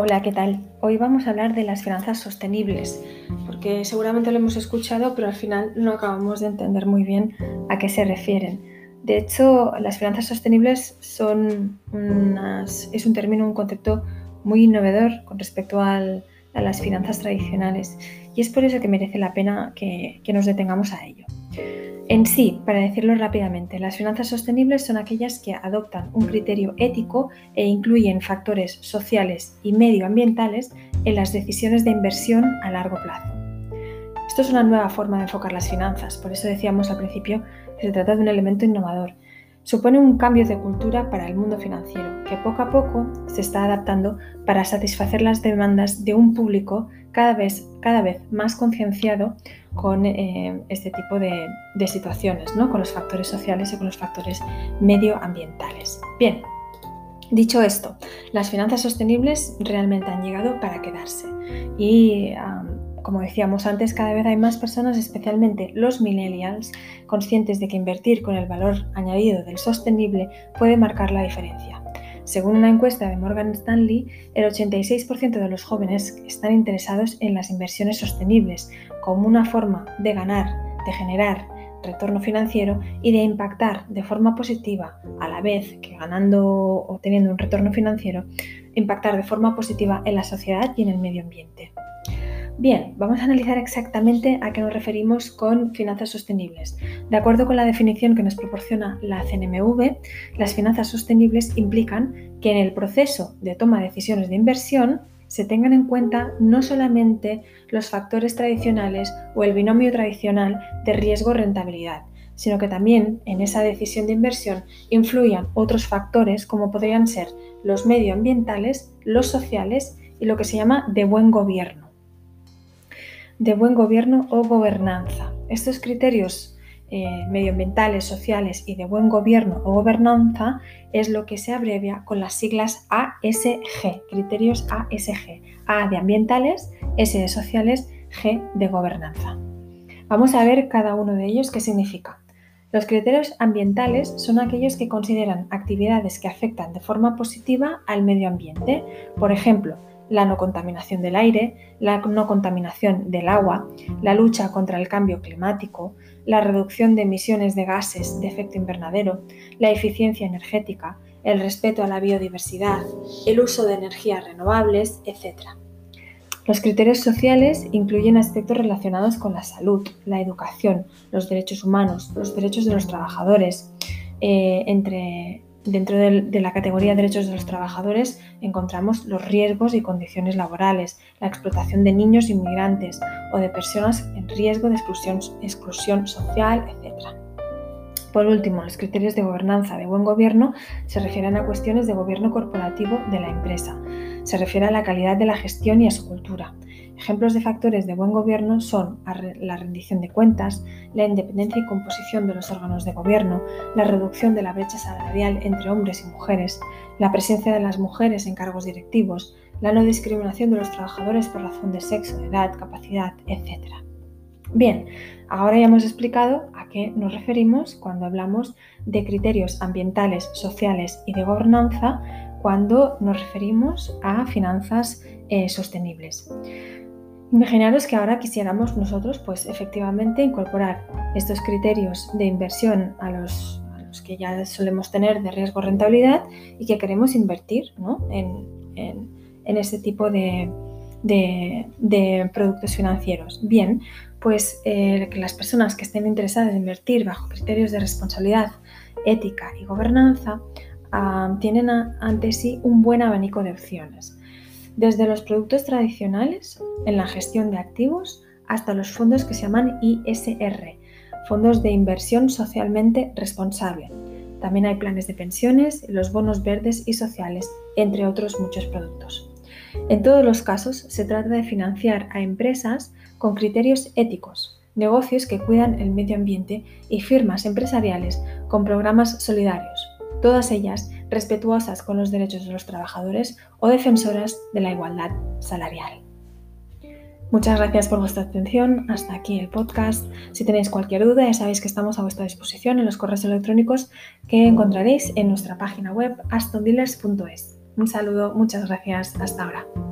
Hola, ¿qué tal? Hoy vamos a hablar de las finanzas sostenibles, porque seguramente lo hemos escuchado, pero al final no acabamos de entender muy bien a qué se refieren. De hecho, las finanzas sostenibles son es un término, un concepto muy innovador con respecto a las finanzas tradicionales y es por eso que merece la pena que nos detengamos a ello. En sí, para decirlo rápidamente, las finanzas sostenibles son aquellas que adoptan un criterio ético e incluyen factores sociales y medioambientales en las decisiones de inversión a largo plazo. Esto es una nueva forma de enfocar las finanzas, por eso decíamos al principio que se trata de un elemento innovador. Supone un cambio de cultura para el mundo financiero, que poco a poco se está adaptando para satisfacer las demandas de un público cada vez, cada vez más concienciado con eh, este tipo de, situaciones, ¿no? con los factores sociales y con los factores medioambientales. Bien, dicho esto, las finanzas sostenibles realmente han llegado para quedarse y como decíamos antes, cada vez hay más personas, especialmente los millennials, conscientes de que invertir con el valor añadido del sostenible puede marcar la diferencia. Según una encuesta de Morgan Stanley, el 86% de los jóvenes están interesados en las inversiones sostenibles como una forma de ganar, de generar retorno financiero y de impactar de forma positiva, a la vez que ganando o teniendo un retorno financiero, impactar de forma positiva en la sociedad y en el medio ambiente. Bien, vamos a analizar exactamente a qué nos referimos con finanzas sostenibles. De acuerdo con la definición que nos proporciona la CNMV, las finanzas sostenibles implican que en el proceso de toma de decisiones de inversión se tengan en cuenta no solamente los factores tradicionales o el binomio tradicional de riesgo-rentabilidad, sino que también en esa decisión de inversión influyan otros factores como podrían ser los medioambientales, los sociales y lo que se llama de buen gobierno de buen gobierno o gobernanza. Estos criterios eh, medioambientales, sociales y de buen gobierno o gobernanza es lo que se abrevia con las siglas ASG, criterios ASG. A de ambientales, S de sociales, G de gobernanza. Vamos a ver cada uno de ellos qué significa. Los criterios ambientales son aquellos que consideran actividades que afectan de forma positiva al medio ambiente. Por ejemplo, la no contaminación del aire, la no contaminación del agua, la lucha contra el cambio climático, la reducción de emisiones de gases de efecto invernadero, la eficiencia energética, el respeto a la biodiversidad, el uso de energías renovables, etc. Los criterios sociales incluyen aspectos relacionados con la salud, la educación, los derechos humanos, los derechos de los trabajadores, eh, entre Dentro de, la categoría de derechos de los trabajadores encontramos los riesgos y condiciones laborales, la explotación de niños inmigrantes o de personas en riesgo de exclusión, social, etc. Por último, los criterios de gobernanza de buen gobierno se refieren a cuestiones de gobierno corporativo de la empresa. Se refiere a la calidad de la gestión y a su cultura. Ejemplos de factores de buen gobierno son la rendición de cuentas, la independencia y composición de los órganos de gobierno, la reducción de la brecha salarial entre hombres y mujeres, la presencia de las mujeres en cargos directivos, la no discriminación de los trabajadores por razón de sexo, edad, capacidad, etc. Bien, ahora ya hemos explicado a qué nos referimos cuando hablamos de criterios ambientales, sociales y de gobernanza cuando nos referimos a finanzas eh, sostenibles. Imaginaros que ahora quisiéramos nosotros, pues efectivamente, incorporar estos criterios de inversión a los, que ya solemos tener de riesgo-rentabilidad y que queremos invertir en, este tipo de, productos financieros. Bien, pues eh, que las personas que estén interesadas en invertir bajo criterios de responsabilidad, ética y gobernanza ah, tienen ante sí un buen abanico de opciones desde los productos tradicionales en la gestión de activos hasta los fondos que se llaman ISR, fondos de inversión socialmente responsable. También hay planes de pensiones, los bonos verdes y sociales, entre otros muchos productos. En todos los casos se trata de financiar a empresas con criterios éticos, negocios que cuidan el medio ambiente y firmas empresariales con programas solidarios, todas ellas respetuosas con los derechos de los trabajadores o defensoras de la igualdad salarial. Muchas gracias por vuestra atención. Hasta aquí el podcast. Si tenéis cualquier duda, ya sabéis que estamos a vuestra disposición en los correos electrónicos que encontraréis en nuestra página web astondealers.es. Un saludo, muchas gracias. Hasta ahora.